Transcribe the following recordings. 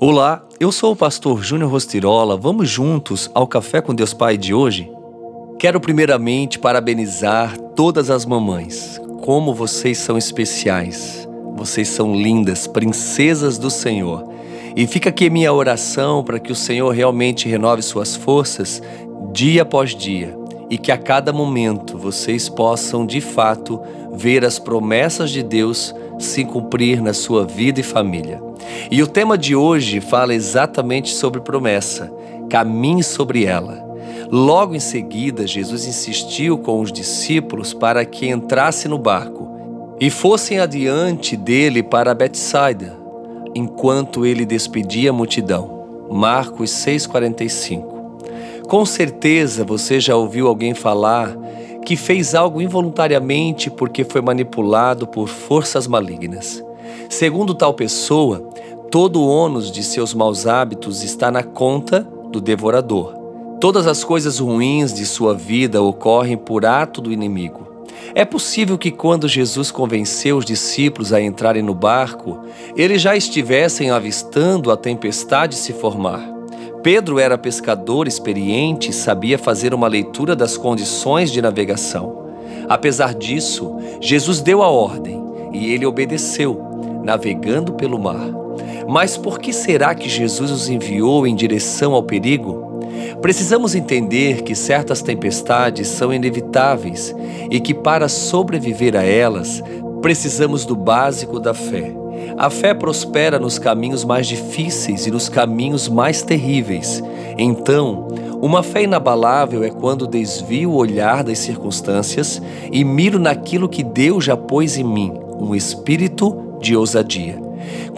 Olá, eu sou o pastor Júnior Rostirola. Vamos juntos ao Café com Deus Pai de hoje? Quero primeiramente parabenizar todas as mamães. Como vocês são especiais. Vocês são lindas, princesas do Senhor. E fica aqui minha oração para que o Senhor realmente renove suas forças dia após dia e que a cada momento vocês possam de fato ver as promessas de Deus se cumprir na sua vida e família. E o tema de hoje fala exatamente sobre promessa. Caminhe sobre ela. Logo em seguida, Jesus insistiu com os discípulos para que entrasse no barco e fossem adiante dele para Betsaida, enquanto ele despedia a multidão. Marcos 6:45. Com certeza você já ouviu alguém falar que fez algo involuntariamente porque foi manipulado por forças malignas. Segundo tal pessoa, todo o ônus de seus maus hábitos está na conta do devorador. Todas as coisas ruins de sua vida ocorrem por ato do inimigo. É possível que, quando Jesus convenceu os discípulos a entrarem no barco, eles já estivessem avistando a tempestade se formar. Pedro era pescador experiente e sabia fazer uma leitura das condições de navegação. Apesar disso, Jesus deu a ordem e ele obedeceu, navegando pelo mar. Mas por que será que Jesus os enviou em direção ao perigo? Precisamos entender que certas tempestades são inevitáveis e que, para sobreviver a elas, precisamos do básico da fé a fé prospera nos caminhos mais difíceis e nos caminhos mais terríveis. Então, uma fé inabalável é quando desvio o olhar das circunstâncias e miro naquilo que Deus já pôs em mim, um espírito de ousadia.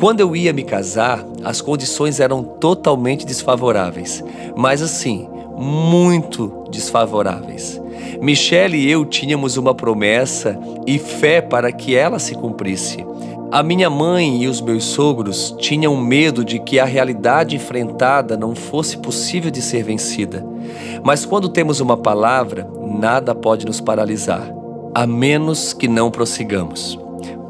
Quando eu ia me casar, as condições eram totalmente desfavoráveis, mas assim, muito desfavoráveis. Michelle e eu tínhamos uma promessa e fé para que ela se cumprisse. A minha mãe e os meus sogros tinham medo de que a realidade enfrentada não fosse possível de ser vencida. Mas quando temos uma palavra, nada pode nos paralisar, a menos que não prossigamos.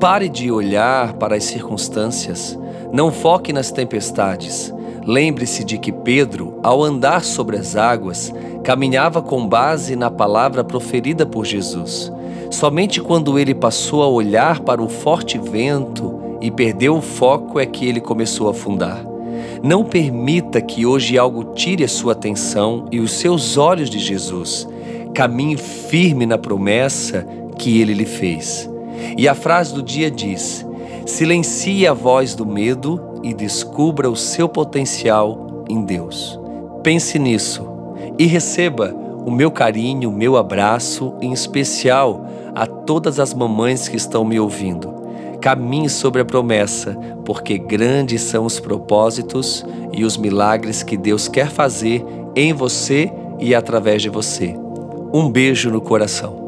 Pare de olhar para as circunstâncias, não foque nas tempestades. Lembre-se de que Pedro, ao andar sobre as águas, caminhava com base na palavra proferida por Jesus. Somente quando ele passou a olhar para o forte vento e perdeu o foco é que ele começou a afundar. Não permita que hoje algo tire a sua atenção e os seus olhos de Jesus. Caminhe firme na promessa que ele lhe fez. E a frase do dia diz: silencie a voz do medo e descubra o seu potencial em Deus. Pense nisso e receba o meu carinho, o meu abraço, em especial a todas as mamães que estão me ouvindo. Caminhe sobre a promessa, porque grandes são os propósitos e os milagres que Deus quer fazer em você e através de você. Um beijo no coração.